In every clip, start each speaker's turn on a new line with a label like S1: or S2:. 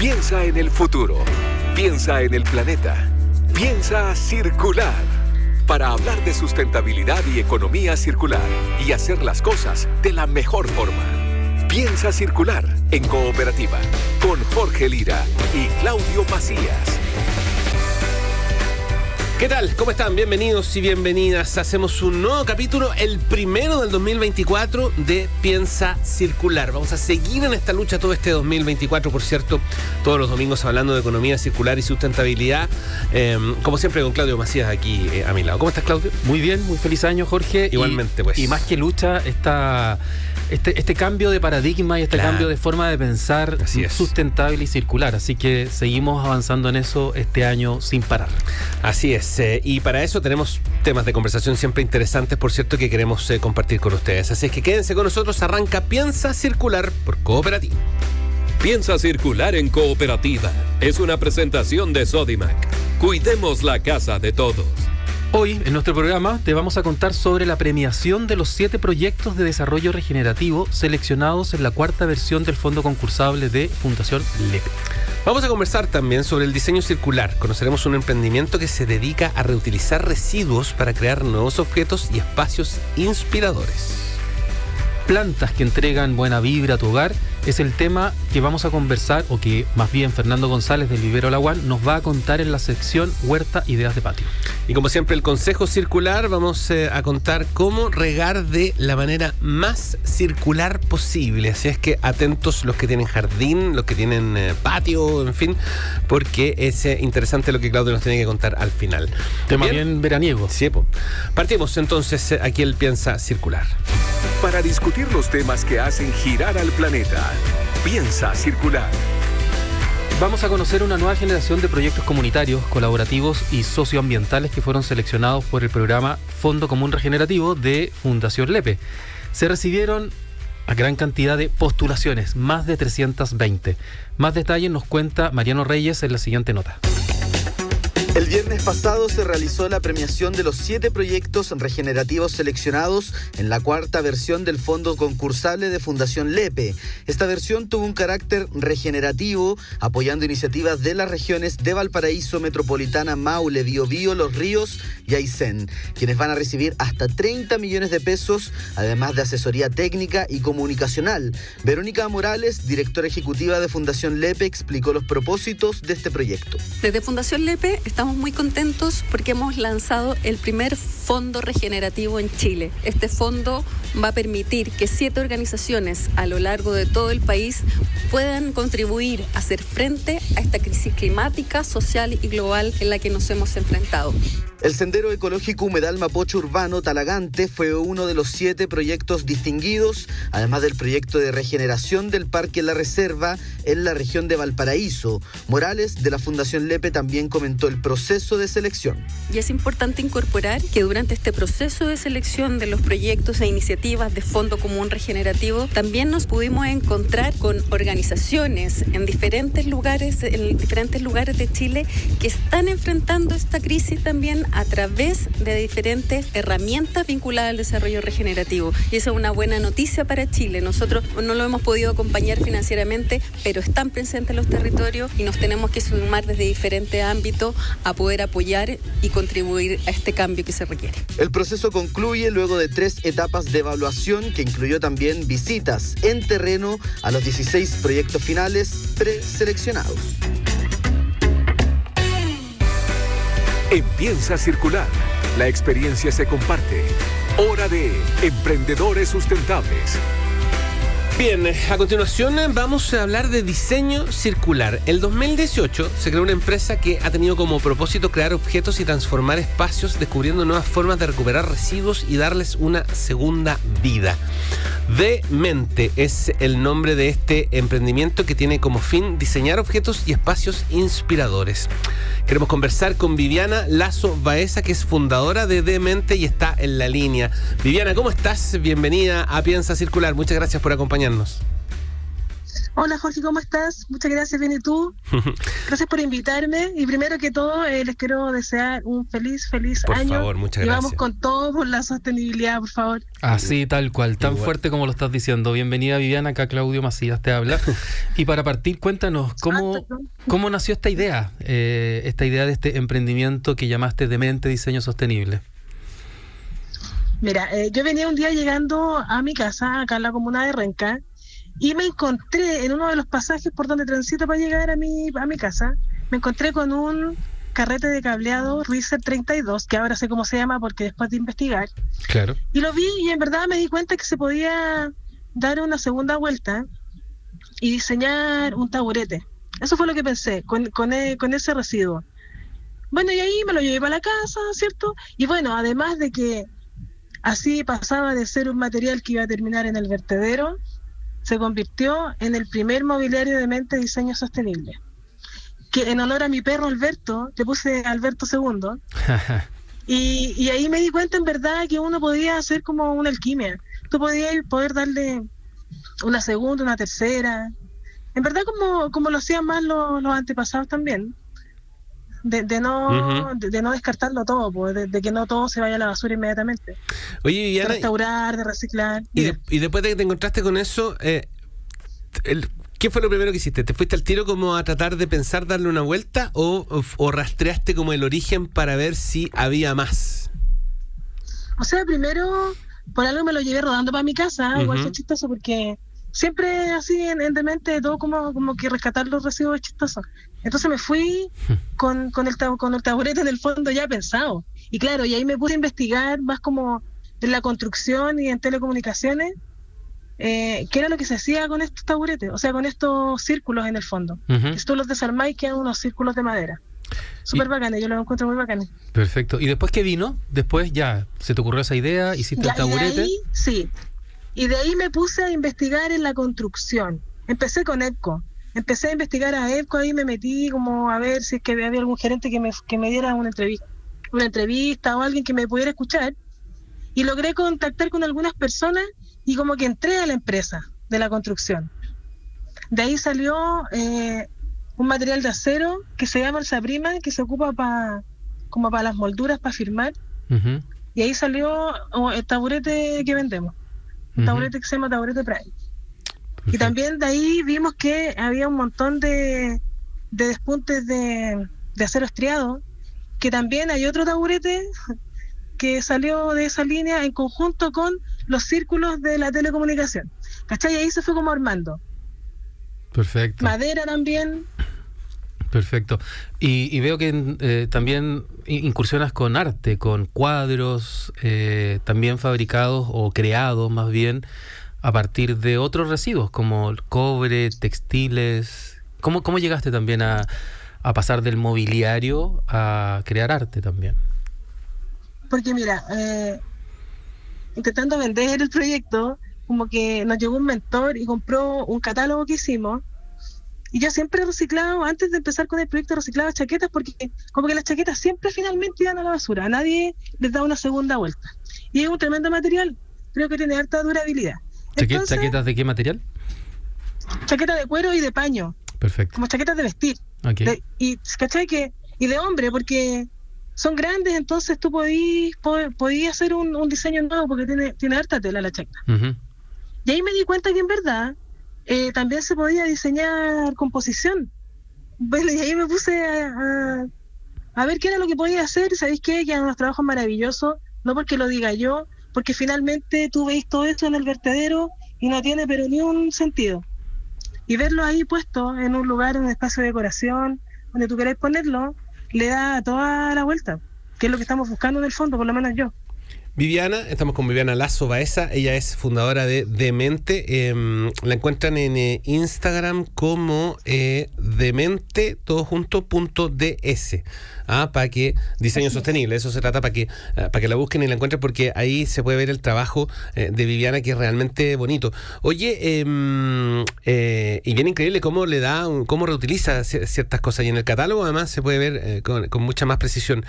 S1: Piensa en el futuro. Piensa en el planeta. Piensa circular. Para hablar de sustentabilidad y economía circular y hacer las cosas de la mejor forma. Piensa circular en cooperativa con Jorge Lira y Claudio Macías.
S2: ¿Qué tal? ¿Cómo están? Bienvenidos y bienvenidas. Hacemos un nuevo capítulo, el primero del 2024 de Piensa Circular. Vamos a seguir en esta lucha todo este 2024, por cierto, todos los domingos hablando de economía circular y sustentabilidad. Em, como siempre con Claudio Macías aquí eh, a mi lado. ¿Cómo estás, Claudio?
S3: Muy bien, muy feliz año, Jorge.
S2: Igualmente, pues.
S3: Y más que lucha, esta, este, este cambio de paradigma y este cambio de forma de pensar sustentable y circular. Así que seguimos avanzando en eso este año sin parar.
S2: Así es. Eh, y para eso tenemos temas de conversación siempre interesantes, por cierto, que queremos eh, compartir con ustedes. Así es que quédense con nosotros. Arranca Piensa Circular por Cooperativa.
S1: Piensa Circular en Cooperativa. Es una presentación de Sodimac. Cuidemos la casa de todos.
S3: Hoy en nuestro programa te vamos a contar sobre la premiación de los siete proyectos de desarrollo regenerativo seleccionados en la cuarta versión del fondo concursable de Fundación LEPE.
S2: Vamos a conversar también sobre el diseño circular. Conoceremos un emprendimiento que se dedica a reutilizar residuos para crear nuevos objetos y espacios inspiradores
S3: plantas que entregan buena vibra a tu hogar es el tema que vamos a conversar o que más bien Fernando González del Vivero Laguán nos va a contar en la sección Huerta Ideas de Patio.
S2: Y como siempre el consejo circular vamos eh, a contar cómo regar de la manera más circular posible. Así es que atentos los que tienen jardín, los que tienen eh, patio, en fin, porque es eh, interesante lo que Claudio nos tiene que contar al final.
S3: Tema bien, veraniego.
S2: Sí, partimos entonces aquí el Piensa Circular.
S1: Para discutir los temas que hacen girar al planeta, piensa circular.
S3: Vamos a conocer una nueva generación de proyectos comunitarios, colaborativos y socioambientales que fueron seleccionados por el programa Fondo Común Regenerativo de Fundación Lepe. Se recibieron a gran cantidad de postulaciones, más de 320. Más detalles nos cuenta Mariano Reyes en la siguiente nota.
S4: El viernes pasado se realizó la premiación de los siete proyectos regenerativos seleccionados en la cuarta versión del fondo concursable de Fundación Lepe. Esta versión tuvo un carácter regenerativo, apoyando iniciativas de las regiones de Valparaíso, Metropolitana, Maule, Biobío, Los Ríos y Aysén, quienes van a recibir hasta 30 millones de pesos, además de asesoría técnica y comunicacional. Verónica Morales, directora ejecutiva de Fundación Lepe, explicó los propósitos de este proyecto.
S5: Desde Fundación Lepe estamos muy contentos porque hemos lanzado el primer fondo regenerativo en Chile. Este fondo va a permitir que siete organizaciones a lo largo de todo el país puedan contribuir a hacer frente a esta crisis climática, social y global en la que nos hemos enfrentado.
S4: El Sendero Ecológico Humedal Mapocho Urbano Talagante fue uno de los siete proyectos distinguidos, además del proyecto de regeneración del Parque La Reserva en la región de Valparaíso. Morales, de la Fundación Lepe, también comentó el proceso de selección.
S5: Y es importante incorporar que durante este proceso de selección de los proyectos e iniciativas de Fondo Común Regenerativo, también nos pudimos encontrar con organizaciones en diferentes lugares, en diferentes lugares de Chile que están enfrentando esta crisis también a través de diferentes herramientas vinculadas al desarrollo regenerativo. Y esa es una buena noticia para Chile. Nosotros no lo hemos podido acompañar financieramente, pero están presentes en los territorios y nos tenemos que sumar desde diferentes ámbitos a poder apoyar y contribuir a este cambio que se requiere.
S4: El proceso concluye luego de tres etapas de evaluación que incluyó también visitas en terreno a los 16 proyectos finales preseleccionados.
S1: Empieza a circular. La experiencia se comparte. Hora de Emprendedores Sustentables.
S2: Bien, a continuación vamos a hablar de diseño circular. El 2018 se creó una empresa que ha tenido como propósito crear objetos y transformar espacios, descubriendo nuevas formas de recuperar residuos y darles una segunda vida. De Mente es el nombre de este emprendimiento que tiene como fin diseñar objetos y espacios inspiradores. Queremos conversar con Viviana Lazo Baeza, que es fundadora de Demente y está en la línea. Viviana, ¿cómo estás? Bienvenida a Piensa Circular. Muchas gracias por acompañarnos.
S6: Hola Jorge, ¿cómo estás? Muchas gracias, bien y tú. Gracias por invitarme y primero que todo eh, les quiero desear un feliz, feliz
S2: Por
S6: año.
S2: favor, muchas
S6: y
S2: gracias.
S6: vamos con todo por la sostenibilidad, por favor.
S3: Así, tal cual, tan
S2: Igual.
S3: fuerte como lo estás diciendo. Bienvenida Viviana, acá Claudio Macías te habla. y para partir, cuéntanos, ¿cómo,
S6: Ah,
S3: cómo nació esta idea? Eh, esta idea de este emprendimiento que llamaste Demente Diseño Sostenible.
S6: Mira, eh, yo venía un día llegando a mi casa, acá en la comuna de Renca, y me encontré en uno de los pasajes por donde transito para llegar a mi, a mi casa, me encontré con un carrete de cableado Riser 32, que ahora sé cómo se llama porque después de investigar,
S3: Claro.
S6: y lo vi y en verdad me di cuenta que se podía dar una segunda vuelta y diseñar un taburete. Eso fue lo que pensé con, con, e- con ese residuo. Bueno, y ahí me lo llevé para la casa, ¿cierto? Y bueno, además de que así pasaba de ser un material que iba a terminar en el vertedero, se convirtió en el primer mobiliario de mente diseño sostenible. Que en honor a mi perro Alberto, le puse Alberto II, y, y ahí me di cuenta en verdad que uno podía hacer como una alquimia. Tú podías poder darle una segunda, una tercera. En verdad como, como lo hacían más los, los antepasados también. De, de no
S2: Ujú.
S6: de, de no descartarlo todo, pues, de, de que no todo se vaya a la basura inmediatamente.
S2: Oye,
S6: De restaurar, de reciclar.
S2: y, después de que te encontraste con eso, eh, el- ¿qué fue lo primero que hiciste? ¿Te fuiste al tiro como a tratar de pensar darle una vuelta o, o- o rastreaste como el origen para ver si había más?
S6: O sea, primero, por algo me lo llevé rodando para mi casa, igual
S2: Ujú.
S6: fue chistoso porque siempre así en, en demente todo como, como que rescatar los residuos es chistoso. Entonces me fui con, con, el, con el taburete en el fondo ya pensado. Y claro, y ahí me pude investigar más como en la construcción y en telecomunicaciones, eh, qué era lo que se hacía con estos taburetes, o sea, con estos círculos en el fondo. Que si tú los desarmáis quedan unos círculos de madera. Súper bacanes, yo los encuentro muy bacanes.
S3: Perfecto. ¿Y después qué vino? Después ya se te ocurrió esa idea, hiciste
S6: Ya,
S3: el
S6: y de
S3: taburete.
S6: ahí, sí. Y de ahí me puse a investigar en la construcción. Empecé con EPCO. Empecé a investigar a EPCO, ahí me metí como a ver si es que había algún gerente que me, que me diera una entrevista, una entrevista o alguien que me pudiera escuchar. Y logré contactar con algunas personas y como que entré a la empresa de la construcción. De ahí salió eh, un material de acero que se llama el Saprima, que se ocupa para como para las molduras, para firmar.
S3: Ujú,
S6: Y ahí salió oh, el taburete que vendemos. Un
S3: ujú.
S6: taburete que se llama taburete Prime. Y también de ahí vimos que había un montón de, de despuntes de, de acero estriado, que también hay otro taburete que salió de esa línea en conjunto con los círculos de la telecomunicación. ¿Cachai? Y ahí se fue como armando.
S3: Perfecto.
S6: Madera también.
S3: Perfecto. Y, y veo que eh, también incursionas con arte, con cuadros, eh, también fabricados o creados más bien a partir de otros residuos como el cobre, textiles. ¿Cómo, cómo llegaste también a, pasar del mobiliario a crear arte también?
S6: Porque mira, eh, intentando vender el proyecto, como que nos llegó un mentor y compró un catálogo que hicimos. Y yo siempre he reciclado, antes de empezar con el proyecto, reciclaba chaquetas porque como que las chaquetas siempre finalmente iban a la basura. A nadie les da una segunda vuelta. Y es un tremendo material. Creo que tiene harta durabilidad. Entonces,
S3: ¿Chaquetas de qué material?
S6: chaqueta de cuero y de paño,
S3: Perfecto.
S6: como chaquetas de vestir.
S3: Ok.
S6: De- y, ¿cachai? Que, y de hombre, porque son grandes, entonces tú podías hacer un, un diseño nuevo porque tiene, tiene harta tela la chaqueta. Y ahí me di cuenta que en verdad eh, también se podía diseñar composición. Bueno, y ahí me puse a, a- a ver qué era lo que podía hacer. ¿Sabéis qué? Que eran unos trabajos maravillosos, no porque lo diga yo, porque finalmente tú veis todo esto en el vertedero y no tiene pero ni un sentido. Y verlo ahí puesto en un lugar, en un espacio de decoración, donde tú querés ponerlo, le da toda la vuelta, que es lo que estamos buscando en el fondo, por lo menos yo.
S2: Viviana, estamos con Viviana Lazo Baeza, ella es fundadora de Demente, em, la encuentran en eh, Instagram como eh, demente, todo junto, punto DS, ¿ah? para que, diseño sostenible, eso se trata para que, ah, para que la busquen y la encuentren porque ahí se puede ver el trabajo eh, de Viviana que es realmente bonito. Oye, em, eh, y bien increíble cómo le da, cómo reutiliza cier- ciertas cosas y en el catálogo además se puede ver con, con mucha más precisión.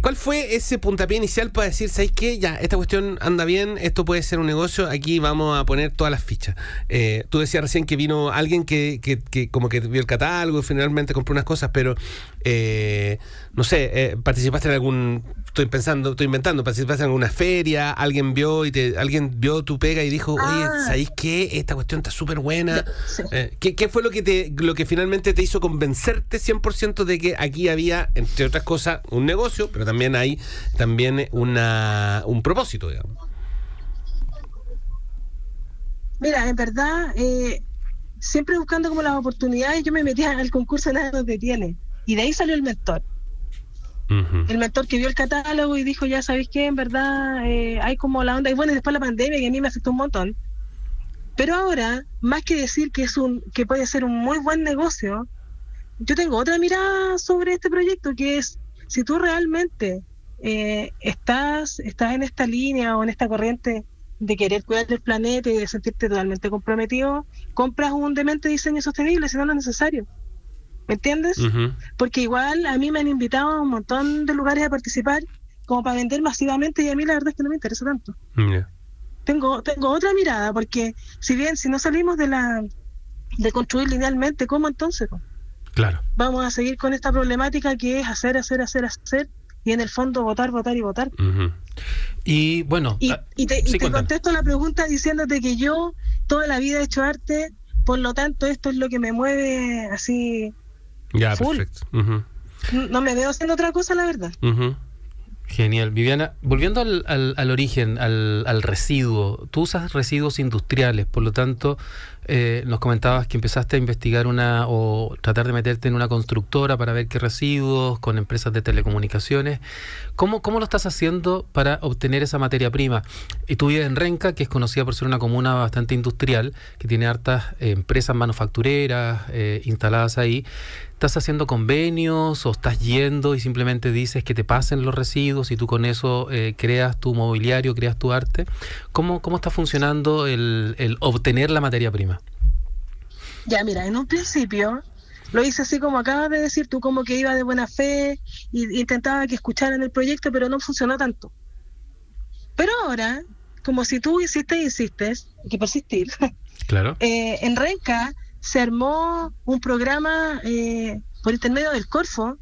S2: ¿Cuál fue ese puntapié inicial para decir, ¿sabéis qué? Ya, esta cuestión anda bien, esto puede ser un negocio, aquí vamos a poner todas las fichas. Eh, tú decías recién que vino alguien que, que, que, como que vio el catálogo y finalmente compró unas cosas, pero eh, no sé, eh, participaste en algún, estoy pensando, estoy inventando, participaste en alguna feria, alguien vio y te, alguien vio tu pega y dijo, oye,
S6: Ah.
S2: ¿sabéis qué? Esta cuestión está súper buena.
S6: Sí.
S2: Eh, ¿qué, qué fue lo que te, lo que finalmente te hizo convencerte 100% de que aquí había, entre otras cosas, un negocio, pero también hay también una, un propósito, digamos?
S6: Mira, en verdad, eh, siempre buscando como las oportunidades, yo me metía al concurso Nada nos detiene. Y de ahí salió el mentor. El mentor que vio el catálogo y dijo, ya sabéis qué, en verdad eh, hay como la onda. Y bueno, y después la pandemia que a mí me afectó un montón. Pero ahora, más que decir que es un que puede ser un muy buen negocio, yo tengo otra mirada sobre este proyecto que es si tú realmente eh, estás estás en esta línea o en esta corriente de querer cuidar del planeta y de sentirte totalmente comprometido, compras un demente diseño sostenible, si no no es necesario. ¿Me entiendes? Porque igual a mí me han invitado a un montón de lugares a participar como para vender masivamente y a mí la verdad es que no me interesa tanto. Tengo tengo otra mirada porque si bien si no salimos de la de construir linealmente, ¿cómo entonces?
S2: Claro.
S6: Vamos a seguir con esta problemática que es hacer, hacer, hacer, hacer y en el fondo votar, votar y votar.
S3: Y bueno,
S6: Y,
S3: ah,
S6: y te, y te contesto la pregunta diciéndote que yo toda la vida he hecho arte, por lo tanto esto es lo que me mueve así.
S2: Ya,
S6: Full.
S2: perfecto.
S6: No me veo haciendo otra cosa, la verdad.
S3: Genial. Viviana, volviendo al, al- al origen, al, al residuo, tú usas residuos industriales, por lo tanto, eh, nos comentabas que empezaste a investigar una o tratar de meterte en una constructora para ver qué residuos con empresas de telecomunicaciones. ¿Cómo, cómo lo estás haciendo para obtener esa materia prima? Y tú vives en Renca, que es conocida por ser una comuna bastante industrial, que tiene hartas eh, empresas manufactureras eh, instaladas ahí. ¿Estás haciendo convenios o estás yendo y simplemente dices que te pasen los residuos y tú con eso eh, creas tu mobiliario, creas tu arte? ¿Cómo, cómo está funcionando el, el obtener la materia prima?
S6: Ya, mira, en un principio lo hice así como acabas de decir tú, como que iba de buena fe y intentaba que escucharan el proyecto, pero no funcionó tanto. Pero ahora, como si tú insistes, insistes, hay que persistir,
S3: Claro.
S6: eh, en Renca se armó un programa eh, por intermedio del Corfo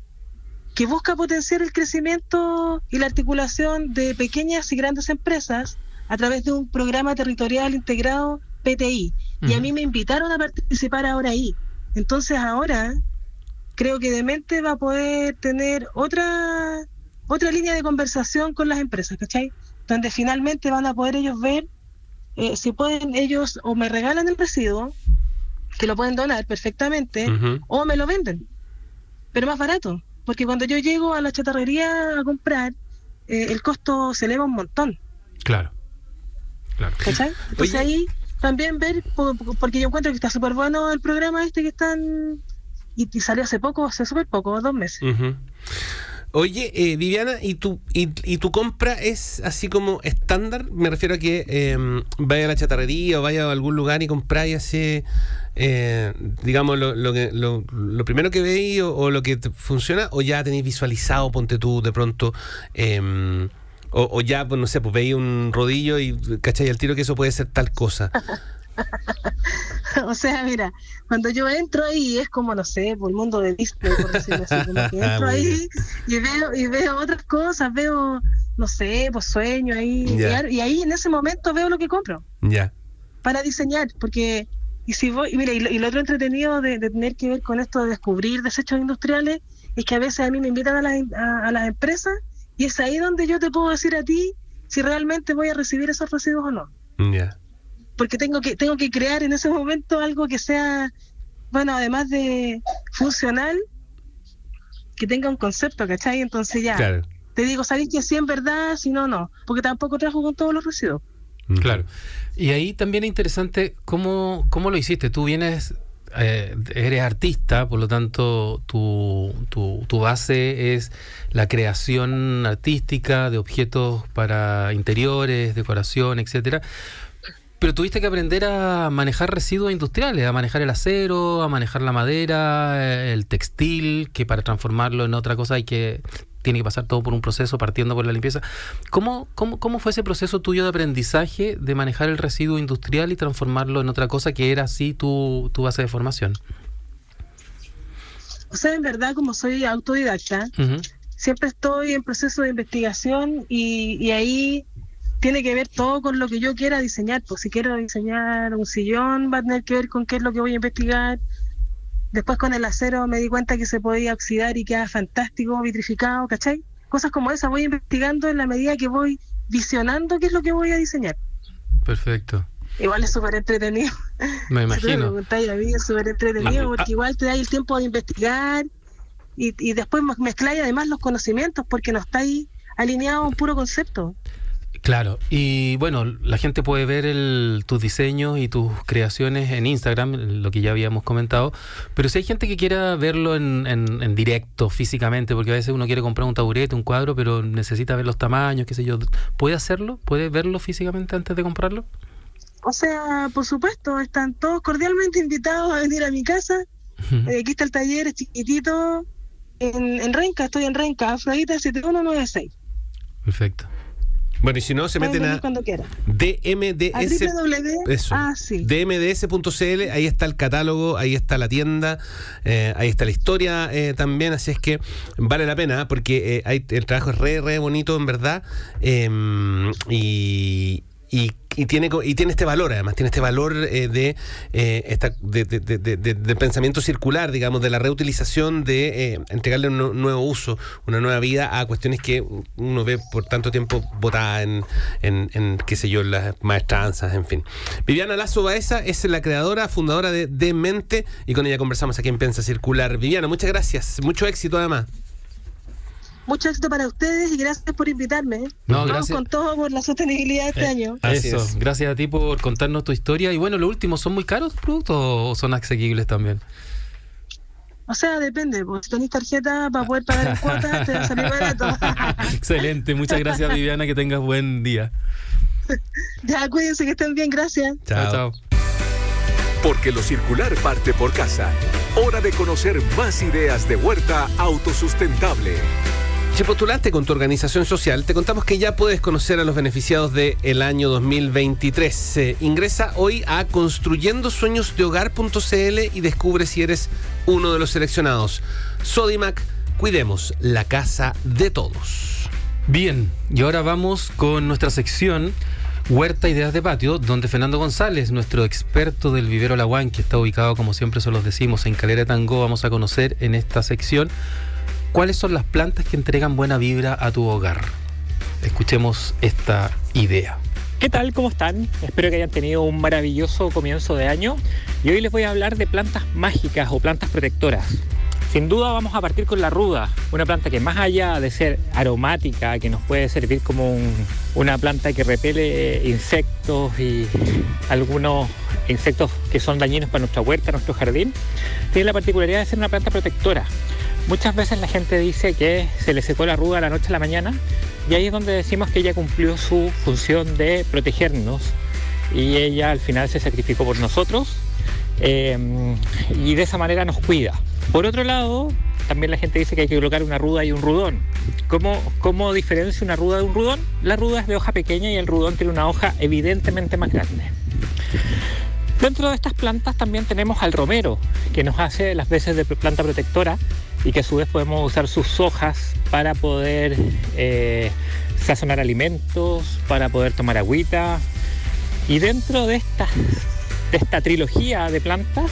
S6: que busca potenciar el crecimiento y la articulación de pequeñas y grandes empresas a través de un programa territorial integrado PTI. Y a mí me invitaron a participar ahora ahí. Entonces ahora creo que Demente va a poder tener otra otra línea de conversación con las empresas, ¿cachai? Donde finalmente van a poder ellos ver eh, si pueden ellos o me regalan el residuo, que lo pueden donar perfectamente, o me lo venden, pero más barato. Porque cuando yo llego a la chatarrería a comprar, eh, el costo se eleva un montón.
S3: Claro. Claro.
S6: ¿Cachai? Entonces
S2: Oye.
S6: ahí también ver, po- po- porque yo encuentro que está súper bueno el programa este que están, y, y salió hace poco, hace súper poco, dos meses.
S2: Ujú. Oye, eh, Viviana, ¿y tu, y, y tu compra es así como estándar? Me refiero a que eh, vaya a la chatarrería o vaya a algún lugar y compráis así, eh, digamos, lo, que- lo, primero que veis o, lo que funciona, o ya tenéis visualizado, ponte tú de pronto, o, o ya, pues no sé, pues veis un rodillo y cacháis al tiro que eso puede ser tal cosa.
S6: o sea, mira, cuando yo entro ahí es como, no sé, por el mundo de Disney, por decirlo así, como que entro ahí y veo, y veo otras cosas, veo, no sé, pues sueño ahí, y ahí en ese momento veo lo que compro.
S2: Ya.
S6: para diseñar, porque y si voy, y mira, y lo, y lo otro entretenido de, de tener que ver con esto de descubrir desechos industriales es que a veces a mí me invitan a las, a, a las empresas y es ahí donde yo te puedo decir a ti si realmente voy a recibir esos residuos o no,
S2: Ya.
S6: Porque tengo que tengo que crear en ese momento algo que sea bueno, además de funcional, que tenga un concepto, ¿cachai? Entonces ya,
S2: Claro.
S6: te digo, ¿sabéis que sí en verdad? Si no, no, porque tampoco trabajo con todos los residuos.
S3: Claro. Y ahí también es interesante cómo, cómo lo hiciste. Tú vienes, eh, eres artista, por lo tanto tu, tu, tu base es la creación artística de objetos para interiores, decoración, etcétera. Pero tuviste que aprender a manejar residuos industriales, a manejar el acero, a manejar la madera, eh, el textil, que para transformarlo en otra cosa hay que tiene que pasar todo por un proceso partiendo por la limpieza. ¿Cómo, cómo, cómo fue ese proceso tuyo de aprendizaje de manejar el residuo industrial y transformarlo en otra cosa que era así tu, tu base de formación?
S6: O sea, en verdad, como soy autodidacta, siempre estoy en proceso de investigación y, y, ahí tiene que ver todo con lo que yo quiera diseñar. Pues si quiero diseñar un sillón, va a tener que ver con qué es lo que voy a investigar. Después con el acero me di cuenta que se podía oxidar y queda fantástico, vitrificado, ¿cachai? Cosas como esas voy investigando en la medida que voy visionando qué es lo que voy a diseñar.
S3: Perfecto.
S6: Igual es súper entretenido.
S3: Me imagino.
S6: Me es súper entretenido porque igual te da el tiempo de investigar y, y después mezcláis además los conocimientos porque no estáis alineados a un puro concepto.
S3: Claro, y bueno, la gente puede ver el, tus diseños y tus creaciones en Instagram, lo que ya habíamos comentado, pero si hay gente que quiera verlo en, en, en, directo, físicamente, porque a veces uno quiere comprar un taburete, un cuadro, pero necesita ver los tamaños, qué sé yo, ¿puede hacerlo? ¿Puede verlo físicamente antes de comprarlo?
S6: O sea, por supuesto, están todos cordialmente invitados a venir a mi casa. Eh, aquí está el taller, es chiquitito, en, en Renca, estoy en Renca, Afrodita 7196.
S3: Perfecto.
S2: Bueno, y si no, se meten a DMDS. Eso.
S6: Ah, sí.
S2: DMDS.cl, ahí está el catálogo, ahí está la tienda, eh, ahí está la historia eh, también, así es que vale la pena porque eh, hay, el trabajo es re, re bonito en verdad. Em, y, y, y, tiene, y tiene este valor, además, tiene este valor eh, de, eh, esta, de, pensamiento circular, digamos, de la reutilización, de eh, entregarle un nuevo uso, una nueva vida a cuestiones que uno ve por tanto tiempo botadas en, en, en, qué sé yo, las maestranzas, en fin. Viviana Lazo Baeza es la creadora, fundadora de Demente, y con ella conversamos aquí en Piensa Circular. Viviana, muchas gracias, mucho éxito además.
S6: Mucho éxito para ustedes y gracias por invitarme.
S3: No,
S6: Vamos
S3: gracias.
S6: con todo por la sostenibilidad de este
S3: Eh,
S6: año.
S3: Eso, gracias a ti por contarnos tu historia. Y bueno, lo último, ¿son muy caros los productos o son asequibles también?
S6: O sea, depende, pues si tenéis tarjeta para poder pagar en cuotas, te va a salir barato.
S3: Excelente, muchas gracias Viviana, que tengas buen día.
S6: ya, cuídense, que estén bien, gracias.
S3: chao. chao.
S1: Porque lo circular parte por casa. Hora de conocer más ideas de huerta autosustentable.
S2: Si postulaste con tu organización social, te contamos que ya puedes conocer a los beneficiados del el año 2023. Eh, ingresa hoy a construyendosueñosdehogar.cl y descubre si eres uno de los seleccionados. Sodimac, cuidemos la casa de todos.
S3: Bien, y ahora vamos con nuestra sección Huerta Ideas de Patio, donde Fernando González, nuestro experto del vivero Laguán, que está ubicado, como siempre se los decimos, en Calera de Tango, vamos a conocer en esta sección cuáles son las plantas que entregan buena vibra a tu hogar. Escuchemos esta idea.
S7: ¿Qué tal? ¿Cómo están? Espero que hayan tenido un maravilloso comienzo de año y hoy les voy a hablar de plantas mágicas o plantas protectoras. Sin duda vamos a partir con la ruda, una planta que más allá de ser aromática, que nos puede servir como un, una planta que repele insectos y algunos insectos que son dañinos para nuestra huerta, nuestro jardín, tiene la particularidad de ser una planta protectora. Muchas veces la gente dice que se le secó la ruda a la noche a la mañana y ahí es donde decimos que ella cumplió su función de protegernos y ella al final se sacrificó por nosotros eh, y de esa manera nos cuida. Por otro lado, también la gente dice que hay que colocar una ruda y un rudón. ¿Cómo, ¿Cómo diferencia una ruda de un rudón? La ruda es de hoja pequeña y el rudón tiene una hoja evidentemente más grande. Dentro de estas plantas también tenemos al romero, que nos hace las veces de planta protectora y que a su vez podemos usar sus hojas para poder eh, sazonar alimentos, para poder tomar agüita. Y dentro de, estas, de esta trilogía de plantas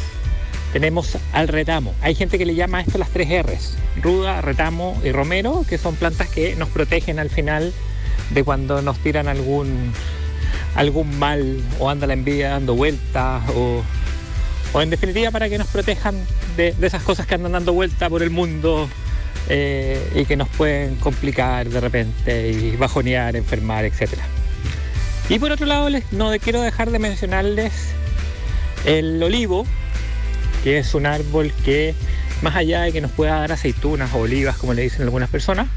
S7: tenemos al retamo. Hay gente que le llama a esto las tres R's, ruda, retamo y romero, que son plantas que nos protegen al final de cuando nos tiran algún, algún mal o anda la envidia dando vueltas o, o en definitiva para que nos protejan de, esas cosas que andan dando vuelta por el mundo eh, y que nos pueden complicar de repente y bajonear, enfermar, etc. Y por otro lado, no quiero dejar de mencionarles el olivo, que es un árbol que más allá de que nos pueda dar aceitunas o olivas, como le dicen algunas personas,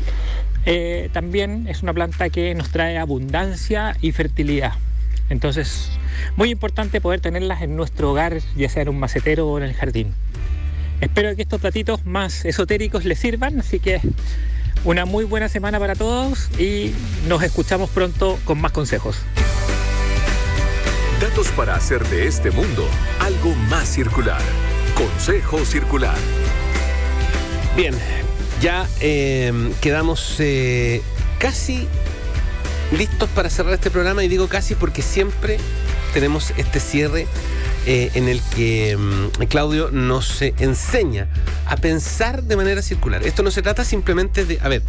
S7: eh, también es una planta que nos trae abundancia y fertilidad. Entonces, muy importante poder tenerlas en nuestro hogar, ya sea en un macetero o en el jardín. Espero que estos platitos más esotéricos les sirvan, así que Una muy buena semana para todos y nos escuchamos pronto con más consejos.
S1: Datos para hacer de este mundo algo más circular. Consejo Circular.
S2: Bien, ya eh, quedamos eh, casi listos para cerrar este programa y digo casi porque siempre tenemos este cierre eh, en el que mm, Claudio nos enseña a pensar de manera circular. Esto no se trata simplemente de, a ver,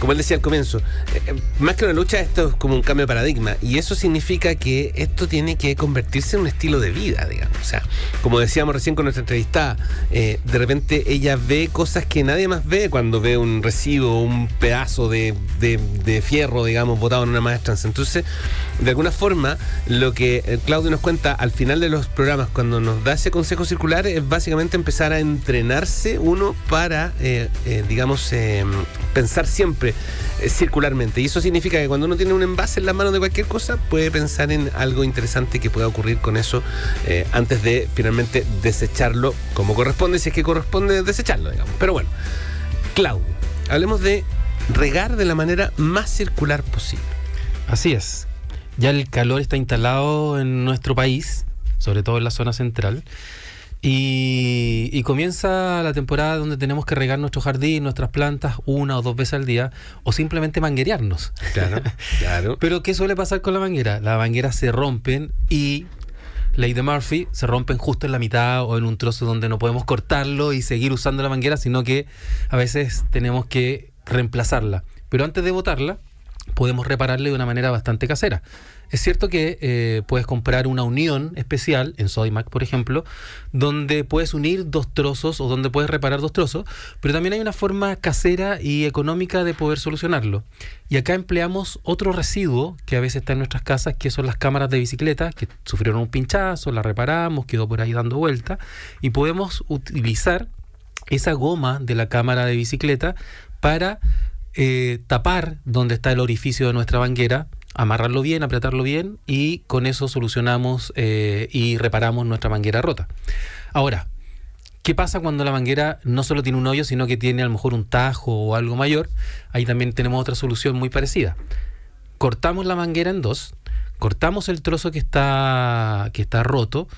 S2: como él decía al comienzo, eh, más que una lucha, esto es como un cambio de paradigma. Y eso significa que esto tiene que convertirse en un estilo de vida, digamos. O sea, como decíamos recién con nuestra entrevistada, eh, de repente ella ve cosas que nadie más ve cuando ve un residuo, un pedazo de, de- fierro, digamos, botado en una maestranza. Entonces, de alguna forma, lo que eh, Claudio nos cuenta al final de los programas, cuando nos da ese consejo circular, es básicamente empezar a entrenarse uno para, eh, eh, digamos, eh, pensar siempre eh, circularmente. Y eso significa que cuando uno tiene un envase en la mano de cualquier cosa, puede pensar en algo interesante que pueda ocurrir con eso eh, antes de finalmente desecharlo como corresponde, si es que corresponde desecharlo, digamos. Pero bueno, Claudio, hablemos de regar de la manera más circular posible.
S3: Así es. Ya el calor está instalado en nuestro país, sobre todo en la zona central. Y, y comienza la temporada donde tenemos que regar nuestro jardín, nuestras plantas, una o dos veces al día, o simplemente manguerearnos.
S2: Claro, claro.
S3: Pero ¿qué suele pasar con la manguera? Las mangueras se rompen y, ley de Murphy, se rompen justo en la mitad o en un trozo donde no podemos cortarlo y seguir usando la manguera, sino que a veces tenemos que reemplazarla. Pero antes de botarla, podemos repararle de una manera bastante casera. Es cierto que eh, puedes comprar una unión especial, en Sodimac por ejemplo, donde puedes unir dos trozos o donde puedes reparar dos trozos, pero también hay una forma casera y económica de poder solucionarlo. Y acá empleamos otro residuo que a veces está en nuestras casas, que son las cámaras de bicicleta, que sufrieron un pinchazo, la reparamos, quedó por ahí dando vuelta, y podemos utilizar esa goma de la cámara de bicicleta para eh, tapar donde está el orificio de nuestra manguera, amarrarlo bien, apretarlo bien y con eso solucionamos eh, y reparamos nuestra manguera rota. Ahora, ¿qué pasa cuando la manguera no solo tiene un hoyo, sino que tiene a lo mejor un tajo o algo mayor? Ahí también tenemos otra solución muy parecida. Cortamos la manguera en dos, cortamos el trozo que está, que está roto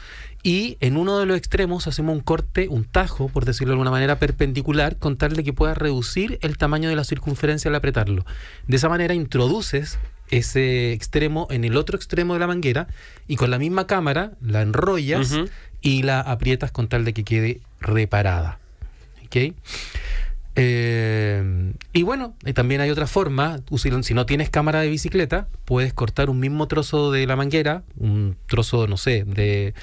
S3: y en uno de los extremos hacemos un corte, un tajo, por decirlo de alguna manera, perpendicular, con tal de que pueda reducir el tamaño de la circunferencia al apretarlo. De esa manera introduces ese extremo en el otro extremo de la manguera y con la misma cámara la enrollas y la aprietas con tal de que quede reparada. ¿Ok? Eh, y bueno, y también hay otra forma, si, no tienes cámara de bicicleta, puedes cortar un mismo trozo de la manguera, un trozo, no sé, de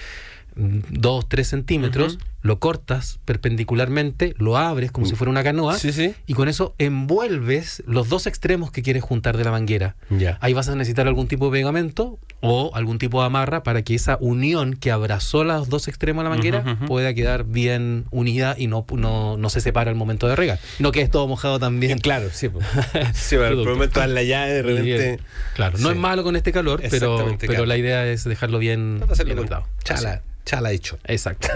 S3: 2, 3 centímetros. Lo cortas perpendicularmente, lo abres como si fuera una canoa,
S2: Sí, sí.
S3: y con eso envuelves los dos extremos que quieres juntar de la manguera.
S2: Ya.
S3: Ahí vas a necesitar algún tipo de pegamento o algún tipo de amarra para que esa unión que abrazó los dos extremos de la manguera
S2: Ujú, ujú.
S3: pueda quedar bien unida y no, no, no se separa al momento de regar. No quedes todo mojado también.
S2: Claro, sí. pues. Sí,
S3: Producto.
S2: el momento la llave de repente.
S3: Claro, no es malo con este calor, pero, pero
S2: claro.
S3: la idea es dejarlo bien, bien
S2: con
S3: guardado.
S2: Chala, chala dicho.
S3: Exacto.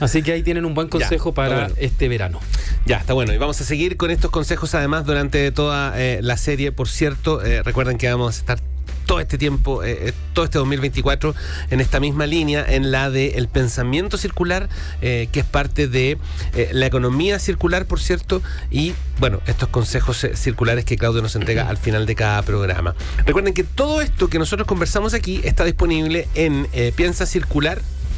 S3: Así que ahí tienen un buen consejo para
S2: bueno.
S3: este verano.
S2: Ya, está bueno. Y vamos a seguir con estos consejos además durante toda eh, la serie. Por cierto, eh, recuerden que vamos a estar todo este tiempo, eh, todo este 2024, en esta misma línea, en la de el pensamiento circular, eh, que es parte de eh, la economía circular, por cierto, y bueno, estos consejos circulares que Claudio nos entrega al final de cada programa. Recuerden que todo esto que nosotros conversamos aquí está disponible en eh,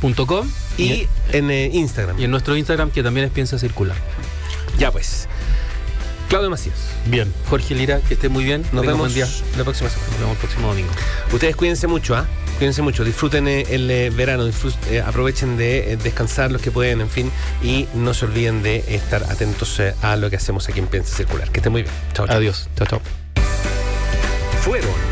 S2: piensacircular.com
S3: y,
S2: y en eh, Instagram.
S3: y en nuestro Instagram que también es Piensa Circular.
S2: Ya pues. Claudio Macías.
S3: Bien. Jorge Lira, que esté muy bien.
S2: Nos vemos
S3: buen día.
S2: la próxima semana.
S3: Nos vemos el próximo domingo.
S2: Ustedes cuídense mucho, ¿ah? Cuídense mucho, disfruten eh, el eh, verano, disfrut- eh, aprovechen de eh, descansar los que pueden, en fin, y no se olviden de estar atentos a lo que hacemos aquí en Piensa Circular. Que estén muy bien. Chao, chao.
S3: Adiós. Chao, chao.
S1: Fueron